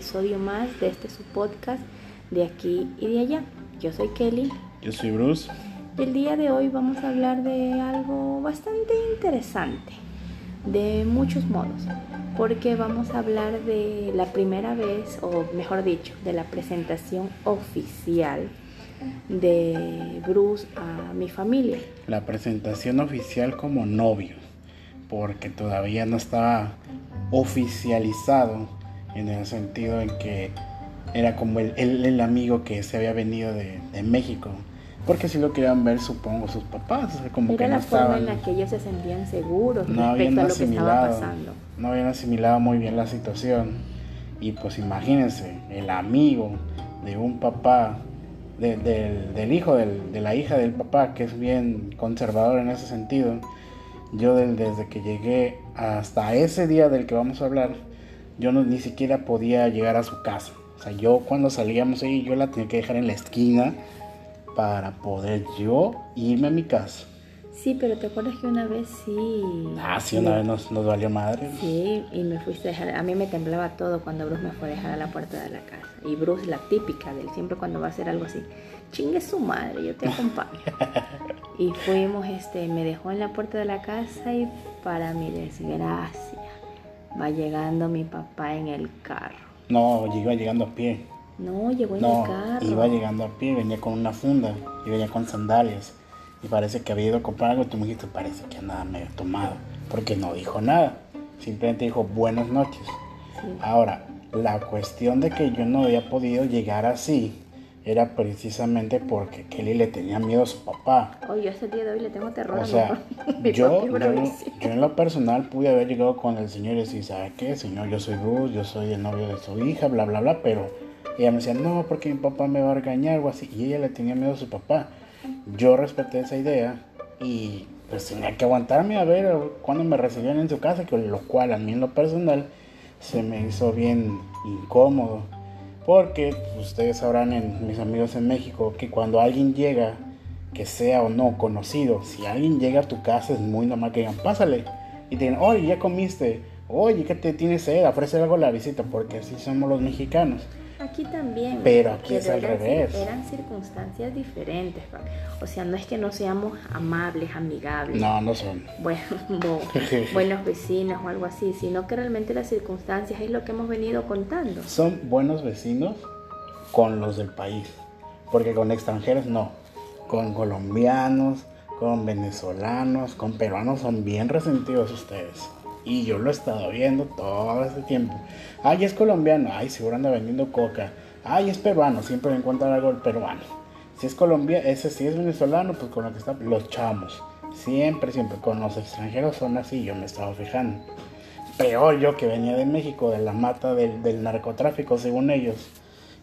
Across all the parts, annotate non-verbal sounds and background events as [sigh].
Episodio más de este su podcast de aquí y de allá. Yo soy Kelly yo soy Bruce. el día de hoy vamos a hablar de algo bastante interesante, de muchos modos, porque vamos a hablar de la primera vez, o mejor dicho, de la presentación oficial de Bruce a mi familia. La presentación oficial como novio, porque todavía no estaba oficializado en el sentido en que era como el, el- el amigo que se había venido de, de México. Porque si lo querían ver, supongo, sus papás. o sea, como Era que la no forma estaban, en la que ellos se sentían seguros no respecto a lo que estaba pasando. no habían asimilado muy bien la situación. Y pues imagínense, el amigo de un papá, de- del, del hijo del- de la hija del papá, que es bien conservador en ese sentido. Yo del- desde que llegué hasta ese día del que vamos a hablar, yo no, ni siquiera podía llegar a su casa. O sea, yo cuando salíamos ahí, yo la tenía que dejar en la esquina para poder yo irme a mi casa. Sí, pero te acuerdas que una vez sí. Ah, sí, una vez nos, nos valió madre. Sí, y me fuiste a dejar. A mí me temblaba todo cuando Bruce me fue a dejar a la puerta de la casa. Y Bruce, la típica de él, siempre cuando va a hacer algo así, chingue su madre, yo te acompaño. [laughs] y fuimos, este, me dejó en la puerta de la casa y para mi desgracia, va llegando mi papá en el carro. No, iba llegando a pie. No, llegó en No, el carro. iba llegando a pie, venía con una funda y venía con sandalias. Y parece que había ido a comprar algo. Tú me dijiste, parece que andaba medio tomado. Porque no dijo nada. Simplemente dijo buenas noches. Sí. Ahora, la cuestión de que yo no había podido llegar así era precisamente porque Kelly le tenía miedo a su papá. Oye, yo hasta el día de hoy le tengo terror O sea. [laughs] Mi yo, yo, yo en lo personal pude haber llegado con el señor y decir, ¿sabe qué? Señor, yo soy Bruce, yo soy el novio de su hija, bla, bla, bla, pero ella me decía, no, porque mi papá me va a regañar, algo así, y ella le tenía miedo a su papá. Yo respeté esa idea y pues tenía que aguantarme a ver cuándo me recibían en su casa, que lo cual a mí en lo personal se me hizo bien incómodo. Porque ustedes sabrán, en, mis amigos en México, que cuando alguien llega, que sea o no conocido, si alguien llega a tu casa es muy normal que digan, pásale. Y te digan, oye, ya comiste. Oye, ¿qué te tienes sed? Ofrece algo a la visita, porque así somos los mexicanos. Aquí también. Pero aquí es al eran, revés. Eran circunstancias diferentes. O sea, no es que no seamos amables, amigables, No, no son. bueno, [laughs] [laughs] buenos vecinos o algo así, sino que realmente las circunstancias es lo que hemos venido contando. Son buenos vecinos con los del país, porque con extranjeros no. Con colombianos, con venezolanos, con peruanos son bien resentidos ustedes. Y yo lo he estado viendo todo este tiempo. Ay, es colombiano, ay, seguro anda vendiendo coca. Ay, es peruano, siempre encuentran algo peruano. Si es colombiano, ese si es venezolano, pues con lo que está, los chamos. Siempre, siempre, con los extranjeros son así, yo me estaba fijando. Peor yo que venía de México, de la mata del, narcotráfico, según ellos.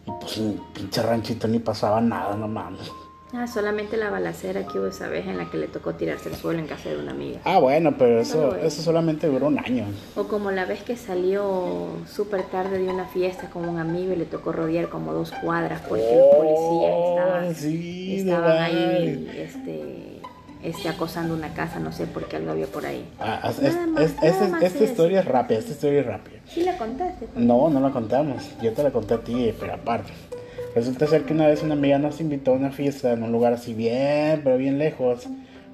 Y pues pinche ranchito ni pasaba nada, no mames. Ah, solamente la balacera que hubo esa vez en la que le tocó tirarse al suelo en casa de una amiga. Ah, bueno, pero eso, eso. solamente duró un año. O como la vez que salió súper tarde de una fiesta con un amigo y le tocó rodear como dos cuadras porque los policías estaban, Oh, sí, estaban ahí este, este, acosando una casa, no sé por qué algo había por ahí. Ah, es- más, es- esta- esta historia es rápida, esta historia es rápida. Sí la contaste. pues. No, no la contamos. Yo te la conté a ti, pero aparte. Resulta ser que una vez una amiga nos invitó a una fiesta en un lugar así bien, pero bien lejos.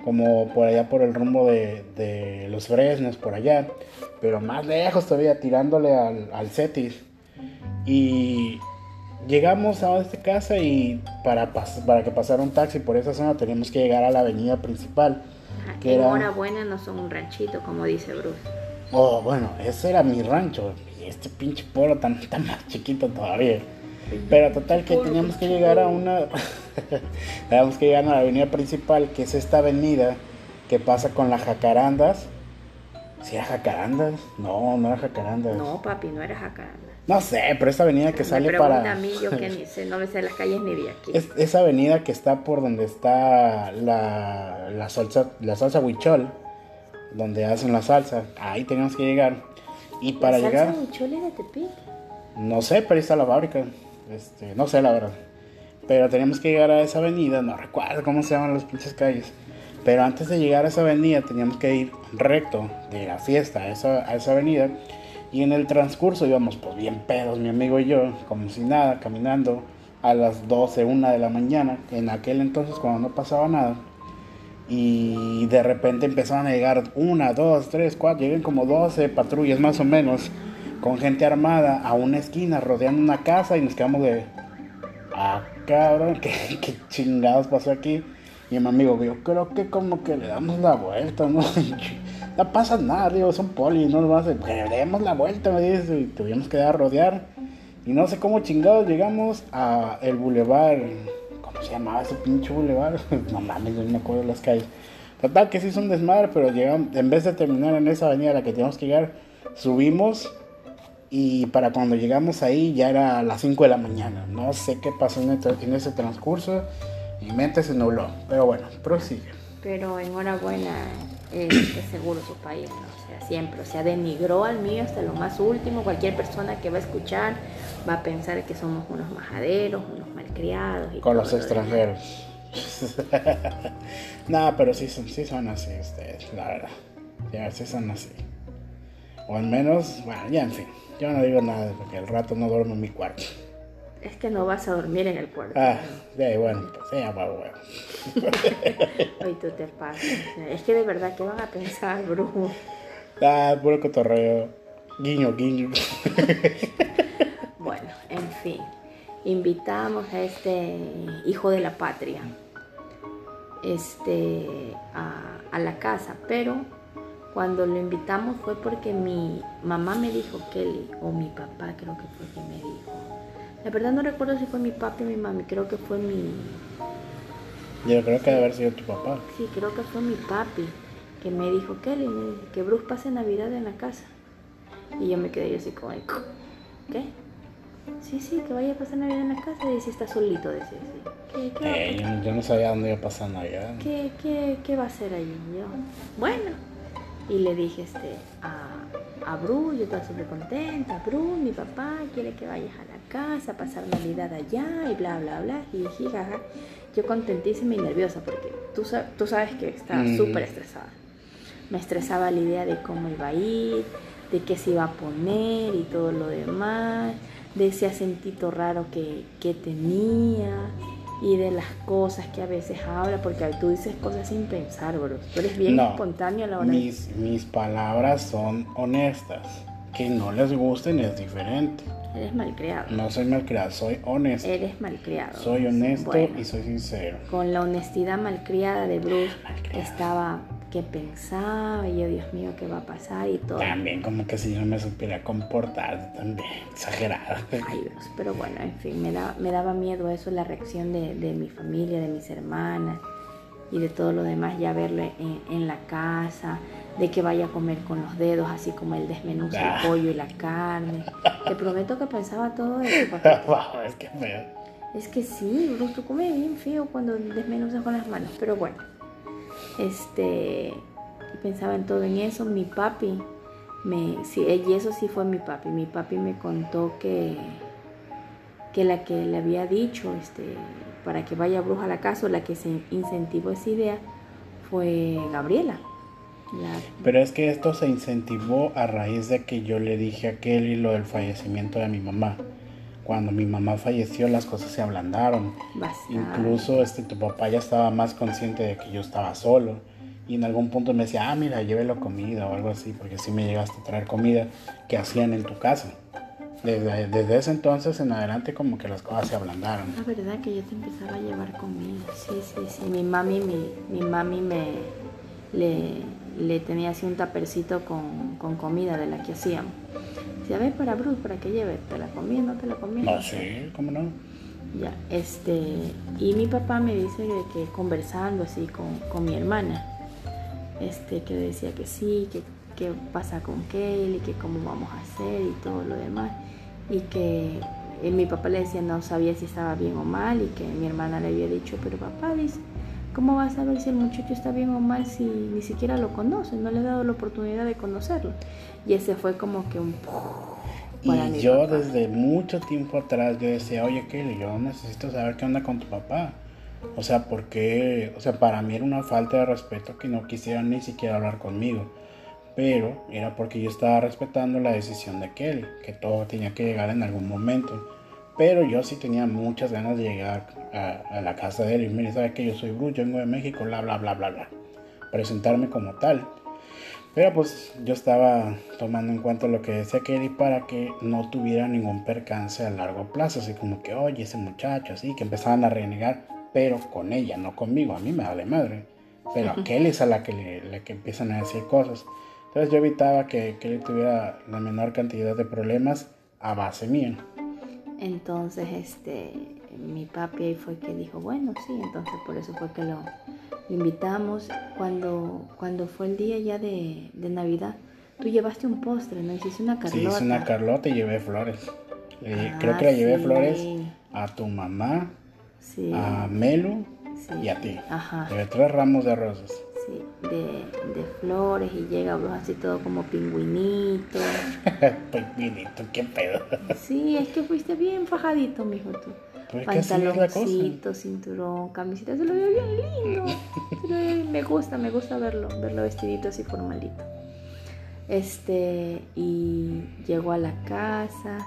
Como por allá por el rumbo de, de los Fresnos, por allá. Pero más lejos todavía, tirándole al, al Cetis. Y llegamos a esta casa y para, para que pasara un taxi por esa zona teníamos que llegar a la avenida principal. Ajá, que En era- hora buena no son un ranchito, como dice Bruce. Oh, bueno, ese era mi rancho. Y este pinche pueblo tan, tan más chiquito todavía. Pero total que teníamos que llegar a una... [laughs] teníamos que llegar a la avenida principal, que es esta avenida que pasa con las jacarandas. ¿Sí era jacarandas? No, no era jacarandas. No, papi, no era jacarandas. No sé, pero esta avenida que Me sale para... a mí, yo que ni [laughs] sé, no me sé las calles ni de aquí. Es, esa avenida que está por donde está la, la salsa, la salsa huichol, donde hacen la salsa, ahí teníamos que llegar. Y para ¿La llegar, salsa huichol es de Tepic? no sé, pero ahí está la fábrica. Este, no sé la verdad. Pero teníamos que llegar a esa avenida, no recuerdo cómo se llaman las pinches calles. Pero antes de llegar a esa avenida teníamos que ir recto de la fiesta a esa, avenida. Y en el transcurso íbamos pues bien pedos, mi amigo y yo, como si nada, caminando a las 12, 1 de la mañana, en aquel entonces cuando no pasaba nada. Y de repente empezaron a llegar una, dos, tres, cuatro, llegan como 12 patrullas más o menos, con gente armada a una esquina, rodeando una casa y nos quedamos de... Ah, cabrón, [laughs] ¿qué, chingados pasó aquí? Y mi amigo, yo creo que como que le damos la vuelta, ¿no? [laughs] no pasa nada, digo, son poli, no lo hacer. Le demos la vuelta, me dice, y tuvimos que dar a rodear. Y no sé cómo chingados llegamos a el bulevar. ¿Cómo se llamaba ese pinche bulevar? [laughs] no mames, no me acuerdo las calles. Total, que sí es un desmadre, pero llegamos, en vez de terminar en esa avenida a la que teníamos que llegar, subimos. Y para cuando llegamos ahí ya era a las 5 de la mañana. No sé qué pasó en, el- en ese transcurso. Mi mente se nubló. Pero bueno, prosigue. Pero enhorabuena, eh, es seguro su país, ¿no? O sea, siempre, o sea, denigró al mío hasta lo más último. Cualquier persona que va a escuchar va a pensar que somos unos majaderos, unos malcriados. Y Con los lo extranjeros. [laughs] no, pero sí son, sí son así ustedes, la verdad. Ya, sí son así. O al menos, bueno, ya en fin. Yo no digo nada porque al rato no duermo en mi cuarto. Es que no vas a dormir en el puerto. Ah, ya, bueno, pues va, bueno. Hoy tú te pasas. sea, Es que de verdad, ¿qué van a pensar, Bruno? Ah, puro cotorreo. Guiño, guiño. Bueno, en fin, invitamos a este hijo de la patria este, a, a la casa, pero cuando lo invitamos fue porque mi mamá me dijo, Kelly, o mi papá creo que fue quien me dijo. La verdad no recuerdo si fue mi papi o mi mami, creo que fue mi, Yo creo que debe haber sido tu papá. sí, creo que fue mi papi que me dijo, Kelly, me dice, que Bruce pase Navidad en la casa. Y yo me quedé así como, ¿qué? Sí, sí, que vaya a pasar Navidad en la casa y si está solito, decía así. ¿Qué, Eh, yo, yo no sabía dónde iba a pasar Navidad. ¿qué, qué, qué va a hacer allí? Y yo, bueno. Y le dije este, a, a Bru, yo estaba súper contenta. Bru, mi papá quiere que vayas a la casa a pasar Navidad allá y bla, bla, bla. Y dije, jaja. Yo contentísima y nerviosa porque tú, tú sabes que estaba Mm. súper estresada. Me estresaba la idea de cómo iba a ir, de qué se iba a poner y todo lo demás, de ese acentito raro que, que tenía y de las cosas que a veces habla, porque tú dices cosas sin pensar, bro. Tú eres bien No, espontáneo a la hora de... Mis, mis palabras son honestas. Que no les gusten es diferente. Eres malcriado. No soy malcriado, soy honesto. Eres malcriado. Soy honesto Bueno, y soy sincero. con la honestidad malcriada de Bruce Malcriado. estaba que pensaba y yo, Dios mío, ¿qué va a pasar? Y todo. También como que si yo no me supiera comportar, también [laughs] exagerado. Ay, Dios, pero bueno, en fin, me, da- me daba miedo eso, la reacción de, de mi familia, de mis hermanas y de todo lo demás, ya verlo en, en la casa, de que vaya a comer con los dedos, así como él desmenuza Ah. el pollo y la carne. Te prometo que pensaba todo eso, [laughs] Wow, es que feo. es que sí, Bruce, tú comes bien feo cuando desmenuzas con las manos, pero bueno, este, pensaba en todo en eso, mi papi, me, sí, y eso sí fue mi papi, mi papi me contó que, que la que le había dicho, este, para que vaya Bruja a la casa, la que se incentivó esa idea, fue Gabriela. La- Pero es que esto se incentivó a raíz de que yo le dije a Kelly lo del fallecimiento de mi mamá. Cuando mi mamá falleció las cosas se ablandaron. bastante. Incluso este, tu papá ya estaba más consciente de que yo estaba solo. Y en algún punto me decía, ah, mira, llévelo comida o algo así, porque sí me llegaste a traer comida que hacían en tu casa. Desde, desde ese entonces en adelante como que las cosas se ablandaron. La verdad que yo te empezaba a llevar comida. Sí, sí, sí. Mi mami, mi, mi mami me le, le tenía así un tapercito con, con comida de la que hacíamos. Dice, a ver, para Bruce, para que lleve, ¿te la comí no te la comí? No, sí, ¿cómo no? Ya, este, y mi papá me dice que, conversando así con, con, mi hermana, este, que decía que sí, que qué pasa con Kelly, que cómo vamos a hacer y todo lo demás, y que eh, mi papá le decía no sabía si estaba bien o mal, y que mi hermana le había dicho, pero papá dice, ¿cómo vas a saber si el muchacho está bien o mal si ni siquiera lo conoce? No le he dado la oportunidad de conocerlo. Y ese fue como que un... Y yo desde mucho tiempo atrás yo decía, oye Kelly, yo necesito saber qué onda con tu papá. O sea, porque, o sea, para mí era una falta de respeto que no quisieran ni siquiera hablar conmigo. Pero era porque yo estaba respetando la decisión de Kelly, que todo tenía que llegar en algún momento. Pero yo sí tenía muchas ganas de llegar a, la casa de él y mire, sabe que yo soy Bruce, yo vengo de México, bla, bla, bla, bla, bla. Presentarme como tal. Pero pues yo estaba tomando en cuenta lo que decía Kelly para que no tuviera ningún percance a largo plazo. Así como que, oye, ese muchacho, así, que empezaban a renegar, pero con ella, no conmigo. A mí me da de madre. Pero a Kelly es a la que le, que empiezan a decir cosas. Entonces yo evitaba que Kelly tuviera la menor cantidad de problemas a base mía. Entonces, este, mi papi ahí fue que dijo, bueno, sí, entonces por eso fue que lo, invitamos cuando, cuando fue el día ya de, Navidad. Tú llevaste un postre, ¿no? Hiciste una carlota. Sí, hice una carlota y llevé flores. Ah, creo que la llevé flores a tu mamá, a Melu y a ti. Ajá. Llevé tres ramos de rosas. Sí, de, flores y llega así todo como pingüinito. [laughs] pingüinito, qué pedo. sí, es que fuiste bien fajadito, mijo, tú. Pantaloncito, cinturón, camiseta, se lo veo bien lindo. me gusta, me gusta verlo, verlo vestidito así formalito. Este, y llegó a la casa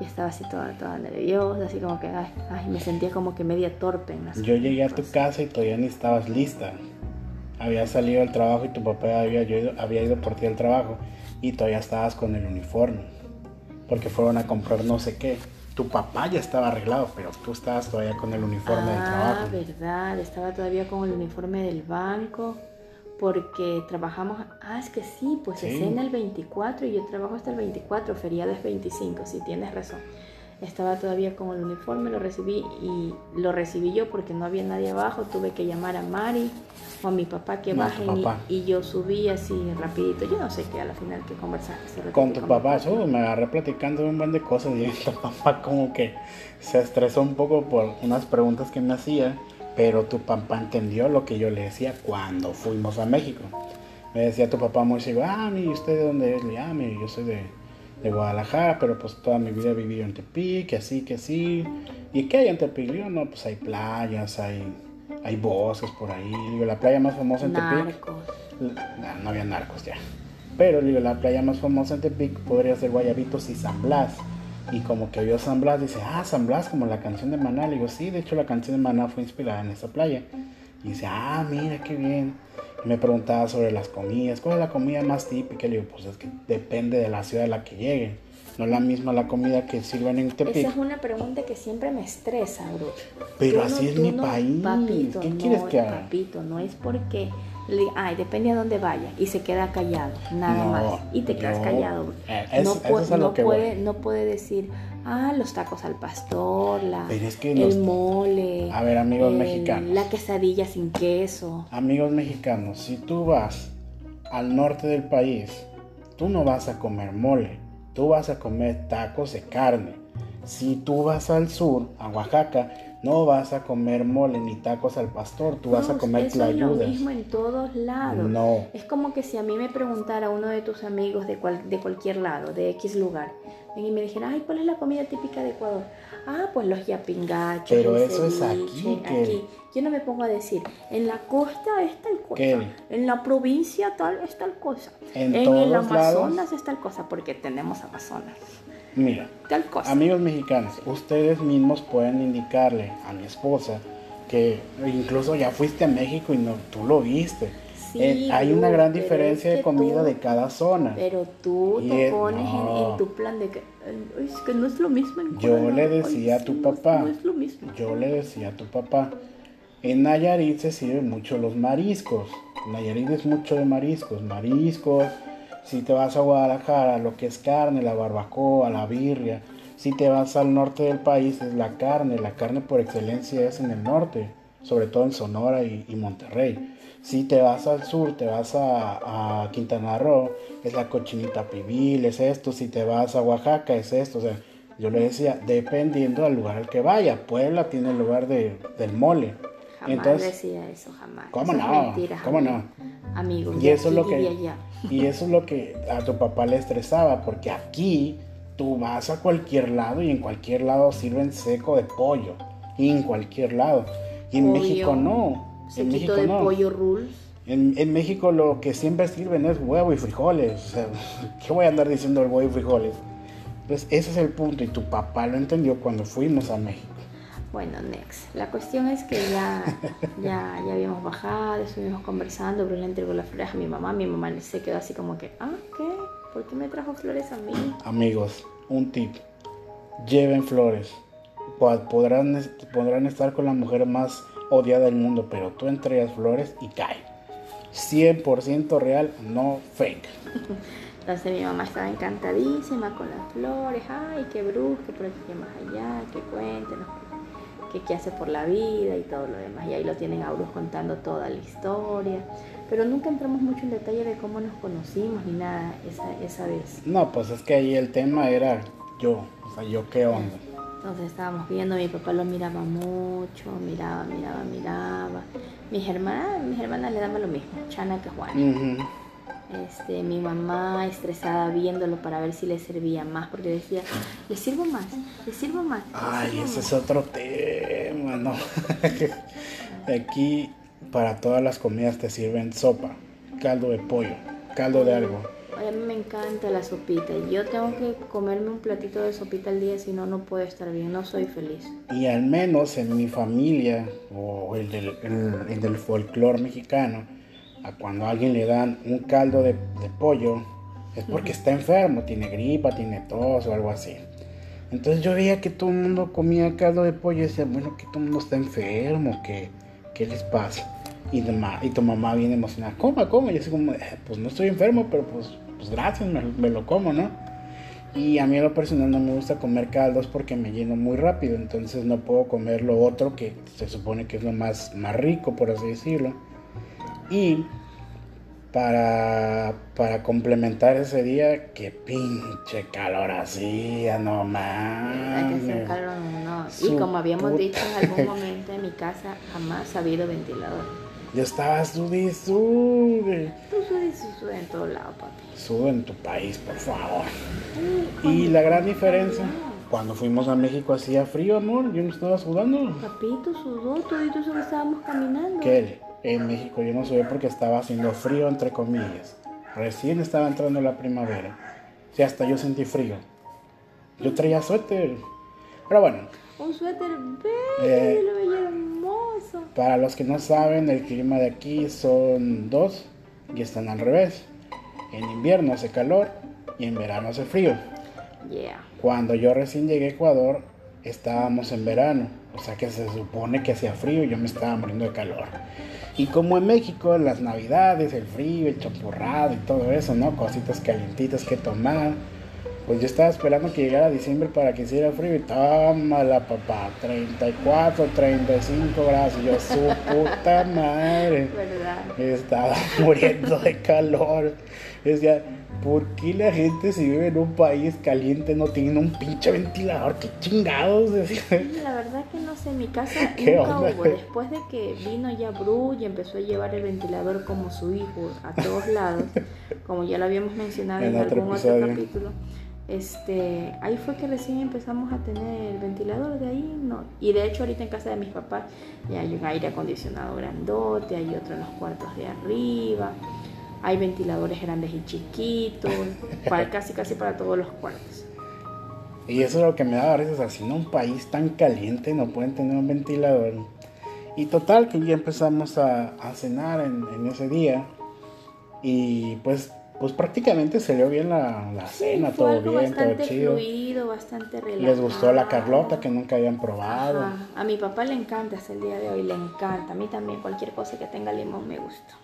y estaba así toda, toda nerviosa, así como que, ay, me sentía como que media torpe en Yo llegué a tu casa y todavía ni estabas lista. Había salido del trabajo y tu papá había ido, había ido por ti al trabajo y todavía estabas con el uniforme. Porque fueron a comprar no sé qué tu papá ya estaba arreglado, pero tú estabas todavía con el uniforme del trabajo. Ah, verdad, estaba todavía con el uniforme del banco, porque trabajamos, ah, es que sí, pues se cena el 24 y yo trabajo hasta el 24, feriado es 25, sí, tienes razón. Estaba todavía con el uniforme, lo recibí y lo recibí yo porque no había nadie abajo, tuve que llamar a Mari o a mi papá que bajen y, yo subí así rapidito. Yo no sé qué a la final que conversaste. Con tu papá, me agarré platicando un montón de cosas y [laughs] tu papá como que se estresó un poco por unas preguntas que me hacía, pero tu papá entendió lo que yo le decía cuando fuimos a México. Me decía tu papá muy seguro, ah, ¿y usted de dónde es? Le ah, yo soy de, de Guadalajara, pero pues toda mi vida he vivido en Tepic, que así, que así. ¿Y qué hay en Tepic? no, pues hay playas, hay hay bosques por ahí. Digo, la playa más famosa en Tepic. No, no había narcos ya. Pero digo, la playa más famosa en Tepic podría ser Guayabitos y San Blas. Y como que vio San Blas, dice, ah, San Blas, como la canción de Maná. Le digo, sí, de hecho la canción de Maná fue inspirada en esa playa. Y dice, ah, mira, qué bien. Y me preguntaba sobre las comidas. ¿Cuál es la comida más típica? Le digo, pues es que depende de la ciudad a la que lleguen no es la misma la comida que sirven en Tepic. Esa es una pregunta que siempre me estresa, bro. Pero así es mi país. Papito, ¿Qué quieres que haga? Papito, no es porque, ay, depende a dónde vaya y se queda callado, nada más. Y te quedas callado. Bro. Eh, no, puede, no puede decir, ah, los tacos al pastor, la, el mole. A ver, amigos mexicanos. La quesadilla sin queso. Amigos mexicanos, si tú vas al norte del país, tú no vas a comer mole tú vas a comer tacos de carne. Si tú vas al sur, a Oaxaca, no vas a comer mole ni tacos al pastor, tú vas a comer eso Es lo mismo en todos lados. No. Es como que si a mí me preguntara uno de tus amigos de, de cualquier lado, de X lugar, y me dijera, ay, ¿cuál es la comida típica de Ecuador? Ah, pues los yapingachos. Pero eso es aquí, aquí. Yo no me pongo a decir, en la costa es tal cosa, en la provincia tal es tal cosa, en, el Amazonas es tal cosa, porque tenemos Amazonas. Mira, tal cosa. amigos mexicanos, ustedes mismos pueden indicarle a mi esposa que incluso ya fuiste a México y no, tú lo viste eh, hay una gran diferencia de comida de cada zona. Pero tú te pones en, tu plan de que es que no es lo mismo en Yo le decía a tu papá, no es lo mismo. Yo le decía a tu papá, en Nayarit se sirven mucho los mariscos. Nayarit es mucho de mariscos, mariscos, Si te vas a Guadalajara, lo que es carne, la barbacoa, la birria. Si te vas al norte del país, es la carne. La carne por excelencia es en el norte, sobre todo en Sonora y, Monterrey. Si te vas al sur, te vas a, Quintana Roo, es la cochinita pibil, es esto. Si te vas a Oaxaca, es esto. O sea, yo le decía, dependiendo del lugar al que vaya. Puebla tiene el lugar de, del mole. Jamás Entonces, decía eso, jamás. ¿Cómo no? ¿Cómo no? Amigos, y eso es lo que y eso es lo que a tu papá le estresaba, porque aquí tú vas a cualquier lado y en cualquier lado sirven seco de pollo, y en cualquier lado. Y en México no. en México de pollo rules. En, en, México lo que siempre sirven es huevo y frijoles. O sea, [laughs] ¿qué voy a andar diciendo el huevo y frijoles? Entonces, ese es el punto y tu papá lo entendió cuando fuimos a México. Bueno, next. La cuestión es que ya, ya, ya habíamos bajado, estuvimos conversando, Bruno le entregó las flores a mi mamá, mi mamá se quedó así como que, ah, ¿qué? ¿Por qué me trajo flores a mí? Amigos, un tip. Lleven flores. Podrán, podrán estar con la mujer más odiada del mundo, pero tú entregas flores y cae. 100% real, no fake. Entonces mi mamá estaba encantadísima con las flores, ay, qué brujo, que por aquí, que más allá, que cuéntenos que qué hace por la vida y todo lo demás. Y ahí lo tienen a Bruce contando toda la historia. Pero nunca entramos mucho en detalle de cómo nos conocimos ni nada esa, esa vez. No, pues es que ahí el tema era yo, o sea, yo qué onda. Entonces estábamos viendo, mi papá lo miraba mucho, miraba, miraba, miraba. Mis hermanas, mis hermanas le daban lo mismo, Chana que Juan. Este, mi mamá estresada viéndolo para ver si le servía más, porque decía, le sirvo más, le sirvo más. Ay, ese es otro tema, ¿no? [laughs] Aquí para todas las comidas te sirven sopa, caldo de pollo, caldo de algo. a mí me encanta la sopita. Yo tengo que comerme un platito de sopita al día, si no, no puedo estar bien, no soy feliz. Y al menos en mi familia, o el del, el del folclore mexicano, a cuando a alguien le dan un caldo de, pollo, es porque está enfermo, tiene gripa, tiene tos o algo así. Entonces yo veía que todo el mundo comía caldo de pollo y decía, bueno, que todo el mundo está enfermo, que qué les pasa? Y, y tu mamá viene emocionada, coma, coma. Y yo así como, eh, pues no estoy enfermo, pero pues, pues gracias, me, lo como, ¿no? Y a mí a lo personal no me gusta comer caldos porque me lleno muy rápido, entonces no puedo comer lo otro que se supone que es lo más, más rico, por así decirlo. Y para, para complementar ese día, que pinche calor hacía, no más. calor, no. Y como habíamos dicho en [laughs] algún momento en mi casa, jamás ha habido ventilador. Yo estaba sudi. Tú sudi en todo lado, papi. Sube en tu país, por favor. y la gran diferencia, cuando fuimos a México hacía frío, amor. Yo no estaba sudando. Papito sudó, todito eso que estábamos caminando. ¿Qué? En México yo no subí porque estaba haciendo frío, entre comillas. Recién estaba entrando la primavera. Sí, hasta yo sentí frío. Yo traía suéter. Pero bueno. Un suéter bello, eh, lo veía hermoso. Para los que no saben, el clima de aquí son dos y están al revés. En invierno hace calor y en verano hace frío. Yeah. Cuando yo recién llegué a Ecuador, estábamos en verano. O sea que se supone que hacía frío y yo me estaba muriendo de calor. Y como en México, las navidades, el frío, el champurrado y todo eso, ¿no? Cositas calientitas que tomar. Pues yo estaba esperando que llegara diciembre para que hiciera frío y la papá, 34, 35 grados. Y yo, su puta madre. [laughs] ¿Verdad? Estaba [laughs] muriendo de calor. Decía, ¿por qué la gente si vive en un país caliente no tiene un pinche ventilador? ¿Qué chingados? [laughs] La verdad que no sé, en mi casa [laughs] nunca hubo. Después de que vino ya Bru y empezó a llevar el ventilador como su hijo a todos lados, [laughs] como ya lo habíamos mencionado en, algún otro capítulo. Este, ahí fue que recién empezamos a tener el ventilador, de ahí no. Y de hecho ahorita en casa de mis papás ya hay un aire acondicionado grandote, hay otro en los cuartos de arriba hay ventiladores grandes y chiquitos, [laughs] para, casi casi para todos los cuartos. Y eso es lo que me da a veces, así en un país tan caliente no pueden tener un ventilador. Y total, que ya empezamos a, cenar en, ese día. Y pues, pues prácticamente salió bien la, la cena, todo bien, todo chido. Fluido, bastante relajado. Les gustó la Carlota que nunca habían probado. A mi papá le encanta hasta el día de hoy, le encanta. A mí también, cualquier cosa que tenga limón me gusta.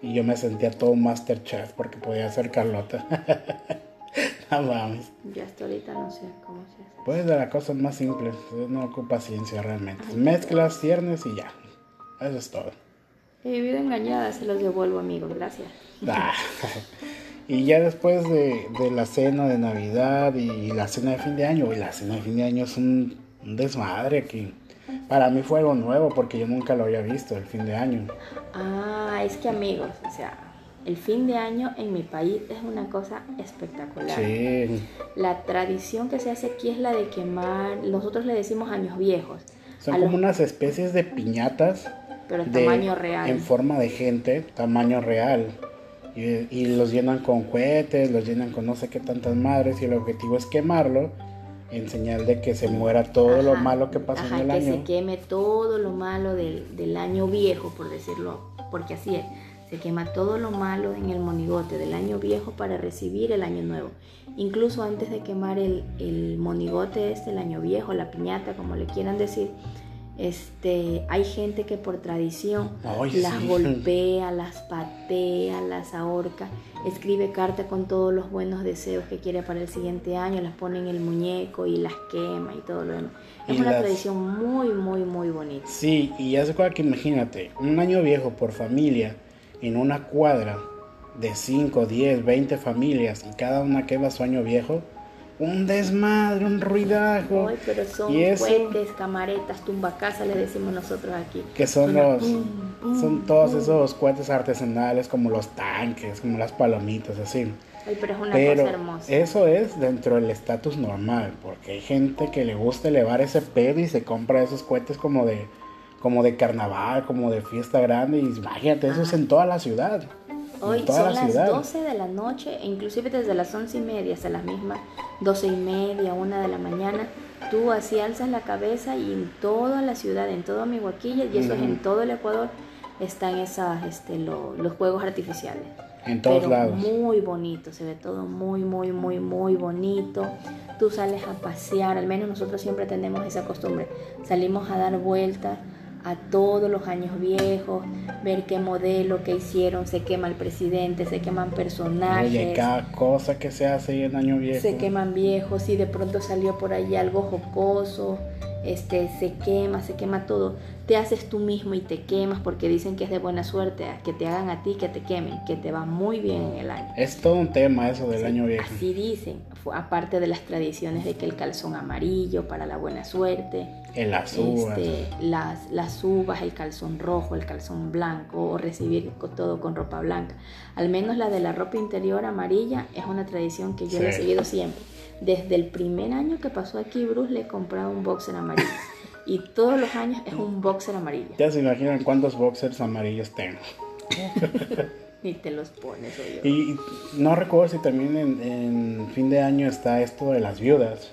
Y yo me sentía todo Masterchef porque podía hacer Carlota. [laughs] no mames. Yo hasta ahorita no sé cómo se hace. Pues de las cosas más simples, no ocupa ciencia realmente. Mezclas, ciernes y ya. Eso es todo. He vivido engañada, se los devuelvo amigos, gracias. [laughs] Ah. Y ya después de, de, la cena de Navidad y la cena de fin de año, y la cena de fin de año es un, un, desmadre aquí. Para mí fue algo nuevo porque yo nunca lo había visto, el fin de año. Ah, es que amigos, o sea, el fin de año en mi país es una cosa espectacular. Sí. La tradición que se hace aquí es la de quemar, nosotros le decimos años viejos. Son como los... unas especies de piñatas. Pero en de, tamaño real. En forma de gente, tamaño real. Y, y, los llenan con cohetes, los llenan con no sé qué tantas madres y el objetivo es quemarlo en señal de que se muera todo Ajá, lo malo que pasó ajá, en el que año. se queme todo lo malo del, del año viejo, por decirlo, porque así es. Se quema todo lo malo en el monigote del año viejo para recibir el año nuevo. Incluso antes de quemar el, el monigote este, el año viejo, la piñata, como le quieran decir, este, hay gente que por tradición Ay, las sí. golpea, las patea, las ahorca, escribe carta con todos los buenos deseos que quiere para el siguiente año, las pone en el muñeco y las quema y todo lo demás. Es Y una las- tradición muy, muy, muy bonita. Sí, y ya se acuerda que imagínate, un año viejo por familia en una cuadra de 5, 10, 20 familias y cada una quema su año viejo, un desmadre, un ruidajo. Ay, pero son Y eso- cohetes, camaretas, tumbacasa, le decimos nosotros aquí. que son los pum, pum, son todos pum. esos cohetes artesanales como los tanques, como las palomitas así. Ay, pero es una Pero cosa hermosa. eso es dentro del estatus normal, porque hay gente que le gusta elevar ese pedo y se compra esos cohetes como de como de carnaval, como de fiesta grande y imagínate, eso es en toda la ciudad. Hoy toda son la las ciudad. 12 de la noche, e inclusive desde las 11 y media hasta las mismas 12 y media, 1 de la mañana, tú así alzas la cabeza y en toda la ciudad, en todo Mihuaquilla, y eso es en todo el Ecuador, están esas, este, lo- los juegos artificiales. En todos Pero lados. muy bonito, se ve todo muy, muy, muy, muy bonito. Tú sales a pasear, al menos nosotros siempre tenemos esa costumbre. Salimos a dar vueltas a todos los años viejos, ver qué modelo, qué hicieron, se quema el presidente, se queman personajes. Oye, cada cosa que se hace en Año Viejo. Se queman viejos y de pronto salió por ahí algo jocoso, este, se quema, se quema todo. Te haces tú mismo y te quemas porque dicen que es de buena suerte, que te hagan a ti, que te quemen, que te va muy bien en el año. Es todo un tema eso del Sí, Año Viejo. Así dicen, aparte de las tradiciones de que el calzón amarillo para la buena suerte, El azul. este, las, las uvas, el calzón rojo, el calzón blanco, o recibir todo con ropa blanca. Al menos la de la ropa interior amarilla es una tradición que yo la he Sí. seguido siempre. Desde el primer año que pasó aquí, Bruce le he comprado un boxer amarillo. Y todos los años es un boxer amarillo. Ya se imaginan cuántos boxers amarillos tengo. [laughs] Y te los pones, oye. Y no recuerdo si también en, en fin de año está esto de las viudas.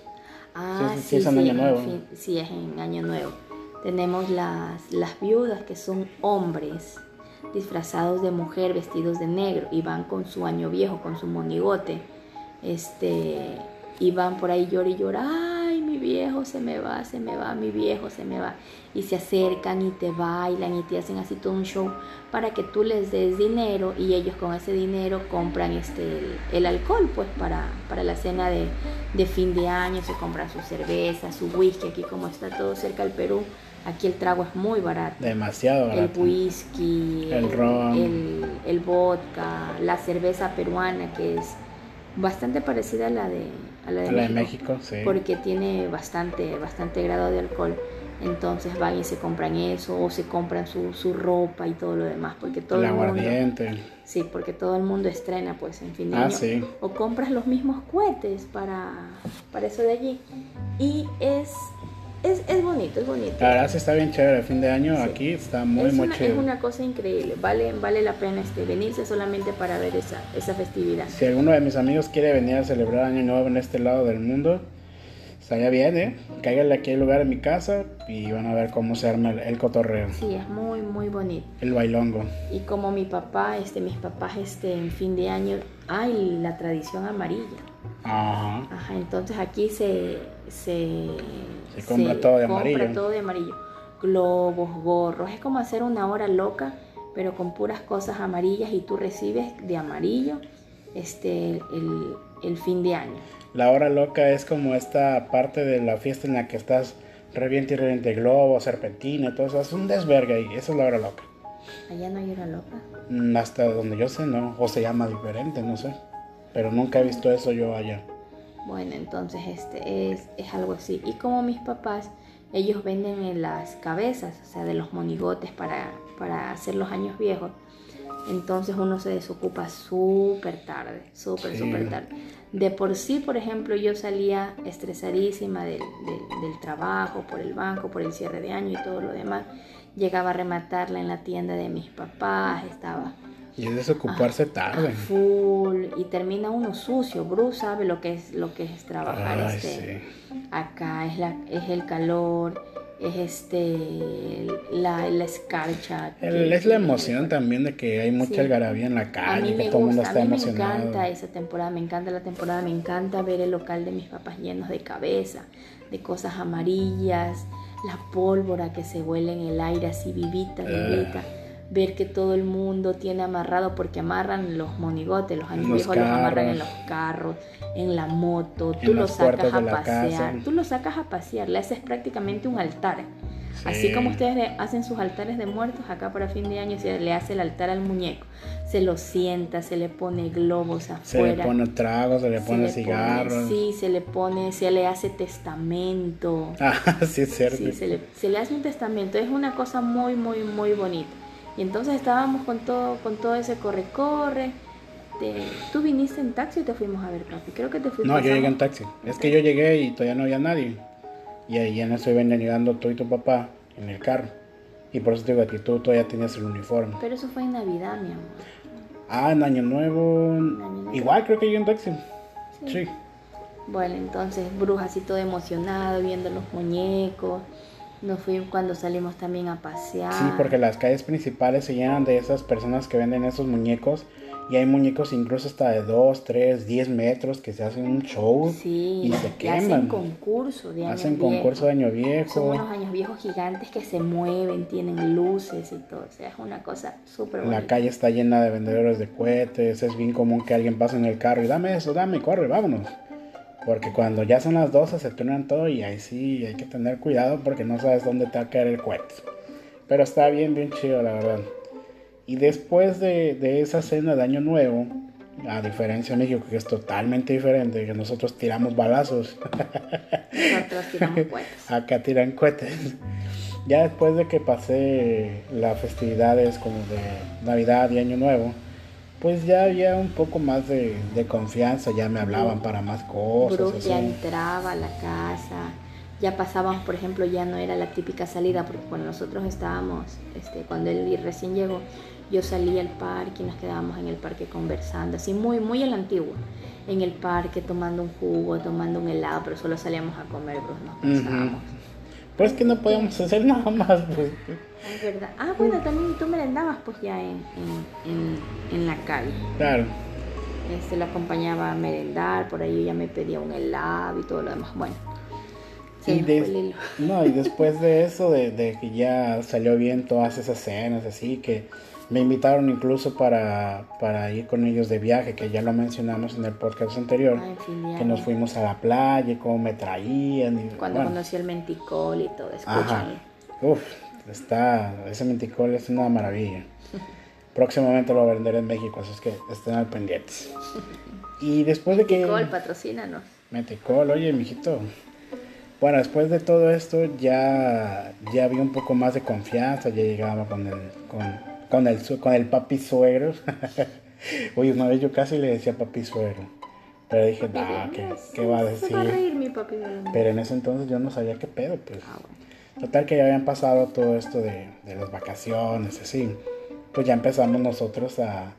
Ah, Sí, sí, sí, sí, es en sí, Año en Nuevo. fin- sí, es en Año Nuevo. Tenemos las, las viudas que son hombres disfrazados de mujer, vestidos de negro y van con su año viejo, con su monigote. Este, y van por ahí llora y llora, ay, mi viejo se me va, se me va, mi viejo se me va. Y se acercan y te bailan y te hacen así todo un show para que tú les des dinero y ellos con ese dinero compran este, el, el alcohol pues para, para la cena de, de fin de año, se compran su cerveza, su whisky, aquí como está todo cerca del Perú, aquí el trago es muy barato Demasiado el barato. whisky, El ron. el, el vodka, la cerveza peruana que es bastante parecida a la de, a la de, A la de México, México, sí. porque tiene bastante, bastante grado de alcohol. Entonces van y se compran eso o se compran su, su ropa y todo lo demás, porque todo El el mundo, aguardiente. sí, porque todo el mundo estrena pues en fin de Ah, año sí. o compras los mismos cohetes para, para eso de allí y es, es, es bonito, es bonito. La verdad sí está bien chévere. El fin de año Sí. aquí está muy, es, muy una, es chido. una cosa increíble, vale, vale la pena este, venirse solamente para ver esa, esa festividad. Si alguno de mis amigos quiere venir a celebrar Año Nuevo en este lado del mundo, estaría bien, ¿eh? Cáiganle aquí al lugar en mi casa y van a ver cómo se arma el, el cotorreo, Sí, es muy, muy bonito. el bailongo. Y como mi papá, este, mis papás, este, en fin de año, hay la tradición amarilla. Ajá. Ajá, entonces aquí se, se, Se compra todo de compra amarillo. todo de amarillo. Globos, gorros, es como hacer una hora loca, pero con puras cosas amarillas y tú recibes de amarillo este, el, el fin de año. La hora loca es como esta parte de la fiesta en la que estás reviente y reviente globo, serpentina, todo eso. Es un desvergue ahí. Esa es la hora loca. Allá no hay hora loca. Mm, Hasta donde yo sé, no. O se llama diferente, no sé. Pero nunca he visto eso yo allá. Bueno, entonces este es, es algo así. Y como mis papás, ellos venden en las cabezas, o sea, de los monigotes para, para hacer los años viejos. Entonces uno se desocupa súper tarde, súper, Sí. súper tarde. De por sí, por ejemplo, yo salía estresadísima del, del- del trabajo, por el banco, por el cierre de año y todo lo demás. Llegaba a rematarla en la tienda de mis papás, estaba Y es desocuparse a tarde. full y termina uno sucio. Bruce sabe lo que es lo que es trabajar Ay, este sí. acá es la es el calor, es este la, la escarcha. El- que- es la emoción también de que hay mucha Sí. algarabía en la calle, que todo el mundo está a mí me emocionado. encanta esa temporada, me encanta la temporada, me encanta ver el local de mis papás llenos de cabeza, de cosas amarillas, la pólvora que se huele en el aire así vivita, Ah. vivita. Ver que todo el mundo tiene amarrado, porque amarran los monigotes, los años los viejos los amarran en los carros, en la moto, En tú los las sacas a pasear, casa. tú los sacas a pasear, le haces prácticamente un altar. Así Sí. como ustedes hacen sus altares de muertos, acá para fin de año se le hace el altar al muñeco. Se lo sienta, se le pone globos Se le afuera. pone tragos, se le se pone le cigarros. sí, se le pone, se le hace testamento. Ah, [laughs] sí, es cierto. Sí, se le, se le hace un testamento. Es una cosa muy, muy, muy bonita. Y entonces estábamos con todo, con todo ese corre-corre. ¿Tú viniste en taxi o te fuimos a ver, papi? Creo que te fuimos No, yo llegué en taxi. Es que yo llegué y todavía no había nadie. Y ahí en eso iban llegando tú y tu papá en el carro. Y por eso te digo que tú todavía tenías el uniforme. Pero eso fue en Navidad, mi amor. Ah, en Año Nuevo. Año Nuevo. Igual creo que yo en taxi. Sí. Sí. Bueno, entonces Bruja así todo emocionado, viendo los muñecos. Nos fuimos cuando salimos también a pasear. Sí, porque las calles principales se llenan de esas personas que venden esos muñecos. Y hay muñecos incluso hasta de 2, 3, 10 metros que se hacen un show. Sí, y se y hacen queman. concurso de años Hacen viejos. concurso de año Son viejo. unos años viejos gigantes que se mueven, tienen luces y todo. O sea, es una cosa súper bonita. La calle está llena de vendedores de cohetes. Es bien común que alguien pase en el carro y dame eso, dame, corre, vámonos. Porque cuando ya son las 12 se turnan todo y ahí sí hay que tener cuidado porque no sabes dónde te va a caer el cohete. Pero está bien, bien chido, la verdad. Y después de, de esa cena de Año Nuevo, a diferencia de México, que es totalmente diferente, que nosotros tiramos balazos, Nosotros tiramos [laughs] cohetes. acá tiran cohetes. Ya después de que pasé las festividades como de Navidad y Año Nuevo, pues ya había un poco más de, de confianza, ya me hablaban para más cosas. Bruce ya entraba a la casa, ya pasábamos, por ejemplo, ya no era la típica salida, porque cuando nosotros estábamos, este, cuando él recién llegó, yo salía al parque y nos quedábamos en el parque conversando, así muy, muy a la antigua, en el parque tomando un jugo, tomando un helado, pero solo salíamos a comer, Bruce, nos Ujú. pasábamos. Pues que no podíamos hacer nada más, pues. Es verdad. Ah, bueno, también tú merendabas pues ya en, en, en, en la calle. Claro. Este, lo acompañaba a merendar, por ahí ella me pedía un helado y todo lo demás. Bueno, se Y, hilo. no, y después de [laughs] eso, de, de que ya salió bien todas esas cenas, así que me invitaron incluso para, para ir con ellos de viaje, que ya lo mencionamos en el podcast anterior, en fin, ya, que nos ya. fuimos a la playa, y cómo me traían. Y, Cuando bueno, conocí el menticol y todo, Ajá. escúchame. Uf, está, ese menticol es una maravilla. Próximamente lo venderé en México, así es que estén al pendientes. Y después de que... Menticol, patrocínanos. Menticol, oye, mijito. Bueno, después de todo esto ya, ya había un poco más de confianza, ya llegaba con el, con, con el, con el papi suegro. [laughs] oye, una vez yo casi le decía papi suegro, pero dije, Papi, nah, ¿qué, no, qué va a Se va a decir? reír mi papi. Pero en ese entonces yo no sabía qué pedo, pues. Ah, bueno. Total que ya habían pasado todo esto de, de las vacaciones, así. Pues ya empezamos nosotros a,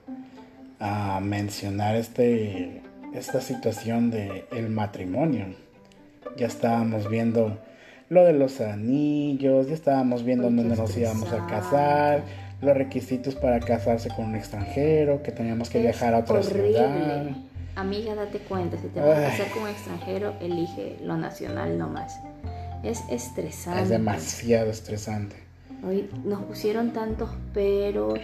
a mencionar este, esta situación de el matrimonio. Ya estábamos viendo lo de los anillos, ya estábamos viendo dónde nos íbamos a casar, los requisitos para casarse con un extranjero, que teníamos que Es viajar a otra horrible. ciudad. Amiga, date cuenta, si te vas a casar con un extranjero, elige lo nacional nomás. Es estresante. Es demasiado estresante. Hoy nos pusieron tantos pero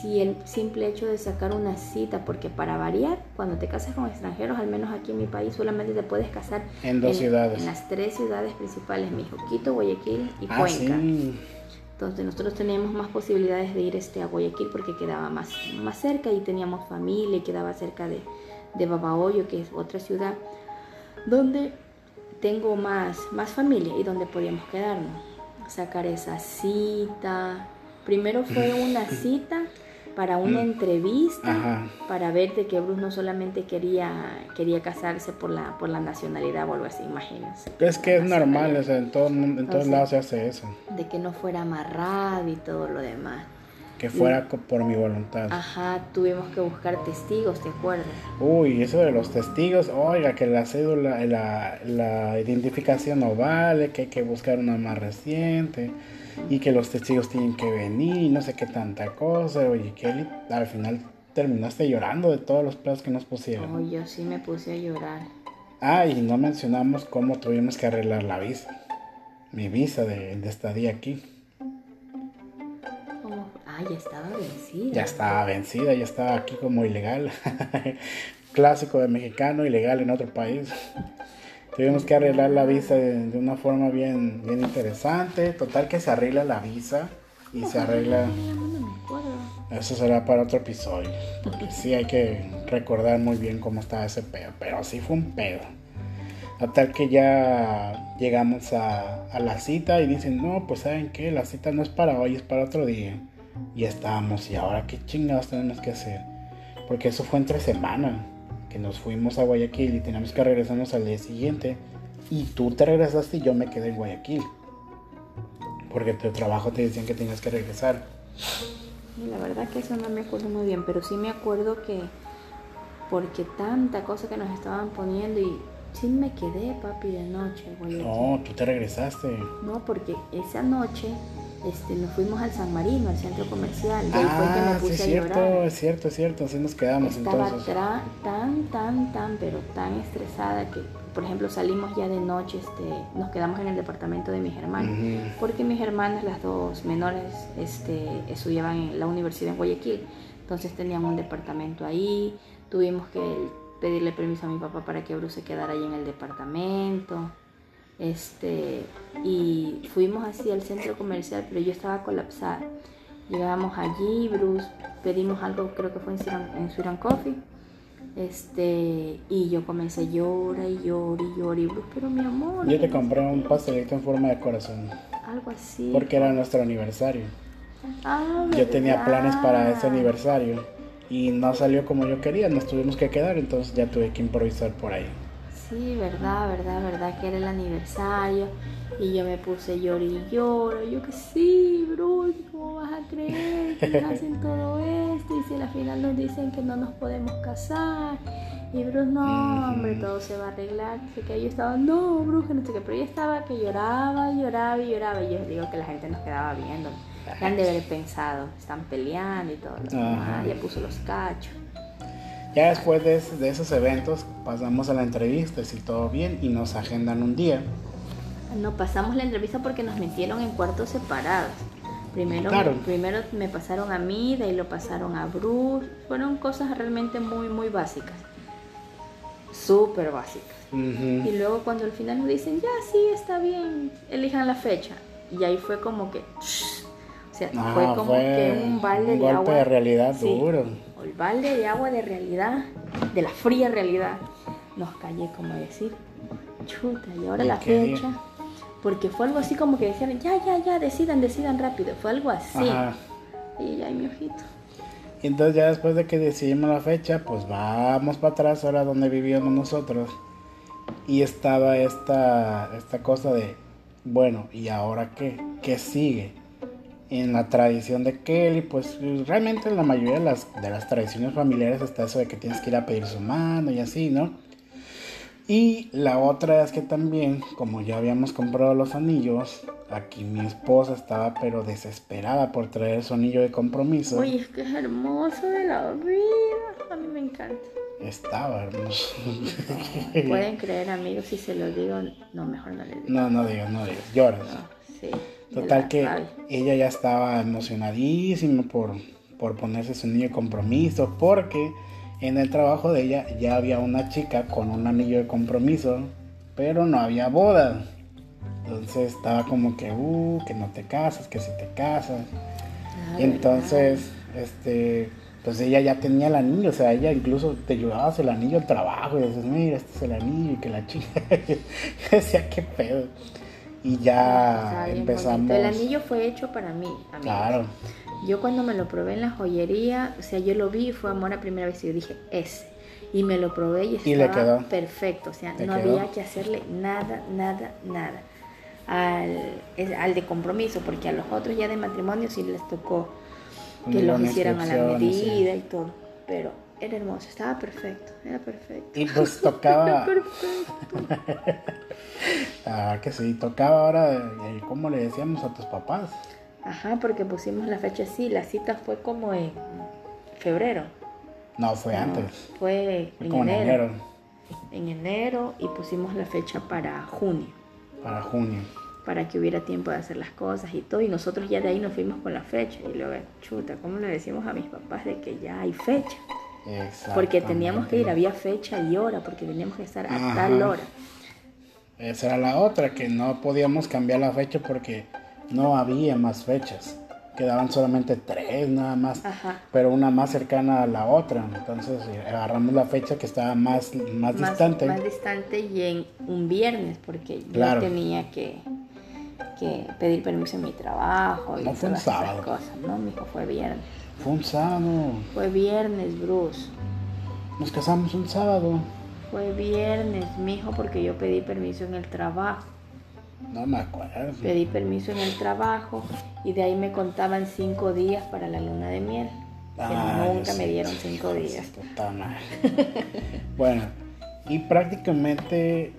si el simple hecho de sacar una cita, porque para variar, cuando te casas con extranjeros, al menos aquí en mi país, solamente te puedes casar En dos ciudades. En las tres ciudades principales, mijo, Quito, Guayaquil y Ah, Cuenca. sí. Entonces nosotros teníamos más posibilidades de ir este, a Guayaquil porque quedaba más, más cerca y teníamos familia y quedaba cerca de, de Babahoyo, que es otra ciudad, donde tengo más, más familia y donde podíamos quedarnos. Sacar esa cita. Primero fue una cita para una entrevista Mm. Ajá. para ver de que Bruce no solamente quería, quería casarse por la, por la nacionalidad o algo así, imagínense. Es que es normal, o sea, en, todo, en todos lados se hace eso. De que no fuera amarrado y todo lo demás. Que fuera por mi voluntad. Ajá, tuvimos que buscar testigos, ¿te acuerdas? Uy, eso de los testigos, oiga, que la cédula, la, la identificación no vale, que hay que buscar una más reciente y que los testigos tienen que venir y no sé qué tanta cosa. Oye, Kelly, al final terminaste llorando de todos los platos que nos pusieron. Oh, yo sí me puse a llorar. Ah, y no mencionamos cómo tuvimos que arreglar la visa. Mi visa de, de estadía aquí. Ah, ya estaba vencida. Ya estaba vencida, ya estaba aquí como ilegal. [laughs] Clásico de mexicano, ilegal en otro país. Tuvimos que arreglar la visa de, de una forma bien, bien interesante. Total que se arregla la visa y se arregla... Eso será para otro episodio. Porque sí hay que recordar muy bien cómo estaba ese pedo. Pero sí fue un pedo. Total que ya llegamos a, a la cita y dicen, no, pues saben qué, la cita no es para hoy, es para otro día. Y estábamos, y ahora qué chingados tenemos que hacer. Porque eso fue entre semana, que nos fuimos a Guayaquil y teníamos que regresarnos al día siguiente. Y tú te regresaste y yo me quedé en Guayaquil. Porque tu trabajo te decían que tenías que regresar. Y la verdad que eso no me acuerdo muy bien, pero sí me acuerdo que porque tanta cosa que nos estaban poniendo y sí me quedé, papi, de noche, güey. No, tú te regresaste. No, porque esa noche este, nos fuimos al San Marino, al centro comercial. Y ahí fue que me Ah, sí, puse es a cierto, llorar. es cierto, es cierto. Así nos quedamos Estaba entonces. tra- tan, tan, tan, pero tan estresada que, por ejemplo, salimos ya de noche, este, nos quedamos en el departamento de mis hermanos. Ujú. Porque mis hermanas, las dos menores, este, estudiaban en la universidad en Guayaquil. Entonces tenían un departamento ahí. Tuvimos que pedirle permiso a mi papá para que Bruce se quedara ahí en el departamento. Este, y fuimos así al centro comercial, pero yo estaba colapsada. Llegamos allí, Bruce, pedimos algo, creo que fue en and- en Coffee. Este, y yo comencé a llorar y llorar y llorar y Bruce, pero mi amor. Yo te compré un pastelito en forma de corazón. Algo así. Porque era nuestro aniversario. Ah, Yo tenía planes para ese aniversario. Y no salió como yo quería. Nos tuvimos que quedar. Entonces ya tuve que improvisar por ahí. Sí, verdad, verdad, verdad que era el aniversario. Y yo me puse llorar y lloro. Yo que sí, Bruce, ¿cómo vas a creer que [laughs] hacen todo esto? Y si al final nos dicen que no nos podemos casar. Y Bruce, no, hombre, todo se va a arreglar. Así que yo estaba, no, que no sé qué. Pero yo estaba que lloraba y lloraba y lloraba. Y yo digo que la gente nos quedaba viendo. Ya han de haber pensado, están peleando y todo. Ya puso los cachos. Ya después de esos eventos pasamos a la entrevista. Si todo bien. Y nos agendan un día. No pasamos la entrevista porque nos metieron en cuartos separados. Primero, Claro. primero me pasaron a mí, de ahí lo pasaron a Bruce. Fueron cosas realmente muy, muy básicas. Súper básicas. Y luego cuando al final nos dicen, ya sí, está bien, elijan la fecha. Y ahí fue como que... O sea, Ah, fue como que un balde un de golpe agua. de realidad Sí, duro. El balde de agua de realidad, de la fría realidad. Nos callé como decir, chuta, y ahora ¿Y la día? fecha. Porque fue algo así como que decían, ya, ya, ya, decidan, decidan rápido. Fue algo así. Ajá. Y ay, mi ojito. Y entonces ya después de que decidimos la fecha, pues vamos para atrás ahora donde vivíamos nosotros. Y estaba esta, esta cosa de, bueno, ¿y ahora qué? ¿Qué sigue? En la tradición de Kelly, pues realmente en la mayoría de las, de las tradiciones familiares está eso de que tienes que ir a pedir su mano y así, ¿no? Y la otra es que también, como ya habíamos comprado los anillos, aquí mi esposa estaba pero desesperada por traer su anillo de compromiso. Oye, es que es hermoso de la vida. A mí me encanta. Estaba hermoso. [laughs] Pueden creer, amigos, si se lo digo. No, mejor no les digo. No, no digas, no digas, lloras. No, sí. Total que ella ya estaba emocionadísima por, por ponerse su anillo de compromiso, porque en el trabajo de ella ya había una chica con un anillo de compromiso, pero no había boda. Entonces estaba como que, uh, que no te casas, que si te casas. Ah, Y entonces, este, pues ella ya tenía el anillo, o sea, ella incluso te llevabas el anillo al trabajo y dices, mira, este es el anillo y que la chica. [laughs] Yo decía, qué pedo. Y ya empezamos. El anillo fue hecho para mí. amigos. Claro, Yo cuando me lo probé en la joyería, o sea, yo lo vi y fue amor a primera vez y yo dije, ese. Y me lo probé y estaba Y le quedó. perfecto, o sea, ¿Te no quedó? había que hacerle nada, nada, nada. Al, al de compromiso, porque a los otros ya de matrimonio sí les tocó que los hicieran a la sí. medida y todo. Pero era hermoso, estaba perfecto, era perfecto. Y pues [laughs] Era tocaba, perfecto. [laughs] ah, que sí, tocaba ahora, eh, ¿cómo le decíamos a tus papás? Ajá, porque pusimos la fecha así, la cita fue como en febrero. No, fue No, antes, Fue fue en como en enero. En enero y pusimos la fecha para junio, para junio. para que hubiera tiempo de hacer las cosas y todo. Y nosotros ya de ahí nos fuimos con la fecha. Y luego, chuta, ¿cómo le decimos a mis papás de que ya hay fecha? Porque teníamos que ir, había fecha y hora, porque teníamos que estar a Ajá. tal hora. Esa era la otra, que no podíamos cambiar la fecha porque no había más fechas. Quedaban solamente tres nada más, Ajá. pero una más cercana a la otra. Entonces eh, agarramos la fecha que estaba más, más, Más, distante. más distante y en un viernes, porque Claro. yo tenía que, que pedir permiso en mi trabajo y No fue un todas sábado. esas cosas. No, mijo, fue viernes. Fue un sábado. Fue viernes, Bruce. Nos casamos un sábado. Fue viernes, mijo, porque yo pedí permiso en el trabajo. No me acuerdo. Pedí permiso en el trabajo y de ahí me contaban cinco días para la luna de miel. Que Ah, nunca me dieron cinco días. Madre. [laughs] bueno, y prácticamente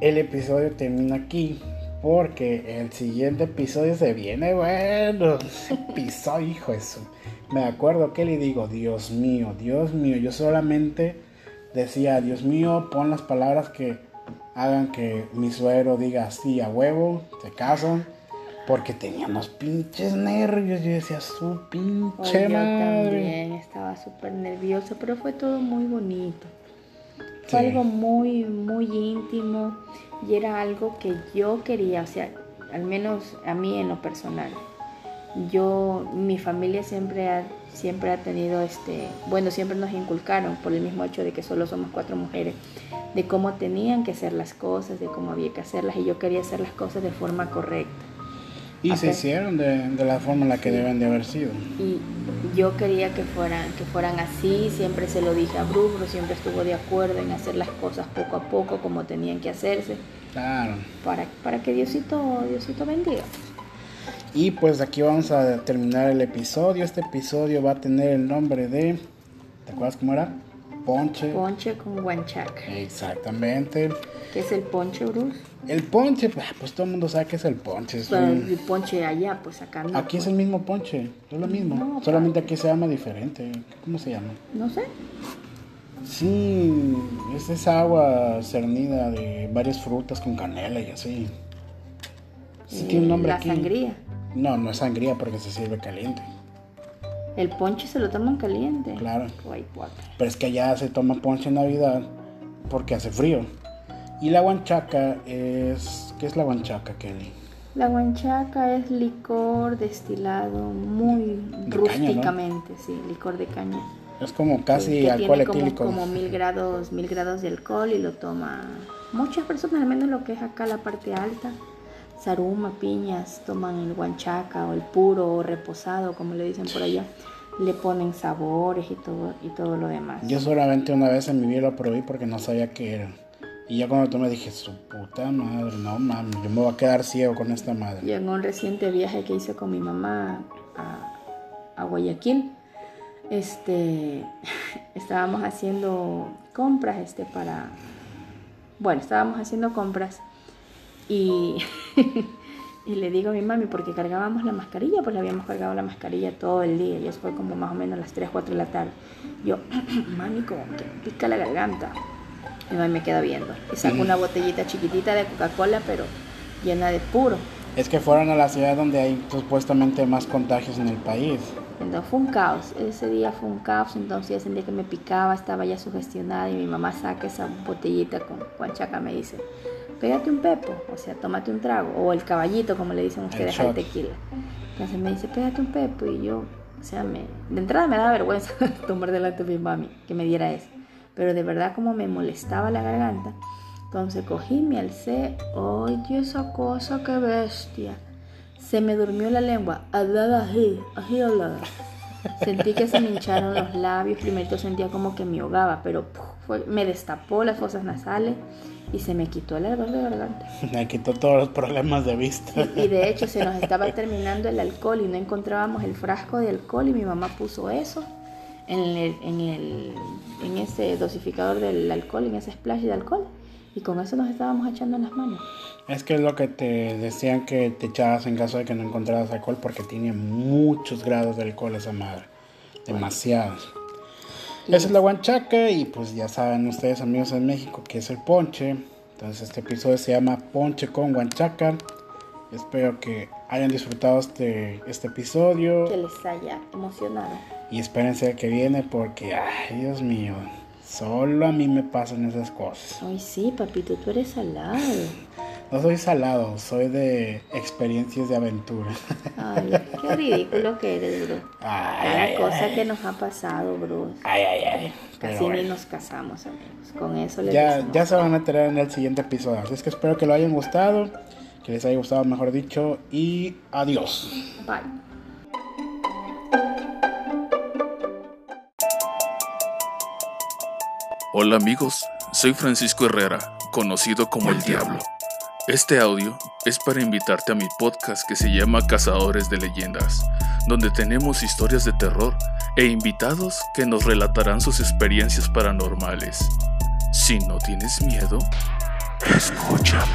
el episodio termina aquí. Porque el siguiente episodio se viene bueno. Episodio, hijo de su- Me acuerdo que le digo, Dios mío, Dios mío. Yo solamente decía, Dios mío, pon las palabras que hagan que mi suegro diga sí a huevo, se casan. Porque tenía unos pinches nervios. Yo decía, su pinche Oye, yo madre. también estaba súper nerviosa, pero fue todo muy bonito. Fue Sí. algo muy, muy íntimo y era algo que yo quería, o sea, al menos a mí en lo personal. Yo, mi familia siempre ha, siempre ha tenido este, bueno, siempre nos inculcaron por el mismo hecho de que solo somos cuatro mujeres, de cómo tenían que hacer las cosas, de cómo había que hacerlas y yo quería hacer las cosas de forma correcta. Y se Ok. hicieron de, de la forma en la que deben de haber sido. Y yo quería que fueran, que fueran así, siempre se lo dije a Bruce siempre estuvo de acuerdo en hacer las cosas poco a poco como tenían que hacerse, Claro. para, para que Diosito, Diosito bendiga. Y pues aquí vamos a terminar el episodio. Este episodio va a tener el nombre de... ¿Te acuerdas cómo era? Ponche. Ponche con guanchaca. Exactamente. ¿Qué es el ponche, Bruce? El ponche, ah, pues todo el mundo sabe que es el ponche. es Pero un- el ponche allá, pues acá no. Aquí es pues. el mismo ponche, es lo mismo. No, Solamente aquí se llama diferente. ¿Cómo se llama? No sé. Sí, es esa agua cernida de varias frutas con canela y así. Sí, Eh, tiene un nombre la aquí. sangría. No, no es sangría porque se sirve caliente. El ponche se lo toman caliente. Claro. Ay. Pero es que allá se toma ponche en Navidad porque hace frío. Y la guanchaca es... ¿Qué es la guanchaca, Kelly? La guanchaca es licor destilado muy rústicamente, sí, licor de caña. Es como casi que alcohol tiene como, etílico. como mil grados, mil grados de alcohol y lo toma muchas personas, al menos lo que es acá la parte alta. Saruma, piñas, toman el guanchaca o el puro o reposado, como le dicen por allá. Le ponen sabores y todo, y todo lo demás. Yo solamente una vez en mi vida lo probé porque no sabía qué era. Y yo cuando tú me dije, su puta madre, no mames, yo me voy a quedar ciego con esta madre. Yo en un reciente viaje que hice con mi mamá a, a Guayaquil, este, [laughs] estábamos haciendo compras este, para... Bueno, estábamos haciendo compras y, [laughs] y le digo a mi mami, porque cargábamos la mascarilla, pues le habíamos cargado la mascarilla todo el día y eso fue como más o menos las 3, 4 de la tarde. Yo, [clears throat] mami, como que pica la garganta. Mi mami me queda viendo y saca una botellita chiquitita de Coca-Cola, pero llena de puro. Es que fueron a la ciudad donde hay supuestamente más contagios en el país. Entonces fue un caos, ese día fue un caos, entonces ya sentía que me picaba, estaba ya sugestionada y mi mamá saca esa botellita con guanchaca, me dice, pégate un pepo, o sea, tómate un trago, o el caballito, como le dicen ustedes al tequila. Entonces me dice, pégate un pepo, y yo, o sea, me, de entrada me daba vergüenza [laughs] tomar delante de mi mami que me diera eso, pero de verdad como me molestaba la garganta, entonces cogí, me alcé, oye esa cosa, qué bestia. Se me durmió la lengua, así, así hablaba. Sentí que se me hincharon los labios, primero sentía como que me ahogaba, pero me destapó las fosas nasales y se me quitó el ardor de garganta. [laughs] Me quitó todos los problemas de vista. y de hecho se nos estaba terminando el alcohol y no encontrábamos el frasco de alcohol y mi mamá puso eso en, el, en, el, en ese dosificador del alcohol, en ese splash de alcohol. Y con eso nos estábamos echando en las manos. Es que es lo que te decían que te echabas en caso de que no encontraras alcohol porque tiene muchos grados de alcohol esa madre. Demasiados. Esa es la guanchaca y pues ya saben ustedes amigos en México que es el ponche. Entonces este episodio se llama Ponche con guanchaca. Espero que hayan disfrutado este, este episodio. Que les haya emocionado. Y espérense el que viene porque, ay Dios mío, solo a mí me pasan esas cosas. Ay sí, papito, tú eres salado. No soy salado, soy de experiencias de aventura. Ay, qué ridículo que eres, bro. [laughs] Cada cosa que nos ha pasado, bro. Ay, ay, ay. Casi ni nos casamos, amigos. Con eso les Ya, ya se van a enterar en el siguiente episodio. Así es que espero que lo hayan gustado, que les haya gustado, mejor dicho. Y adiós. Bye. Hola amigos, soy Francisco Herrera, conocido como El Diablo. Este audio es para invitarte a mi podcast que se llama Cazadores de Leyendas, donde tenemos historias de terror e invitados que nos relatarán sus experiencias paranormales. Si no tienes miedo, escúchame.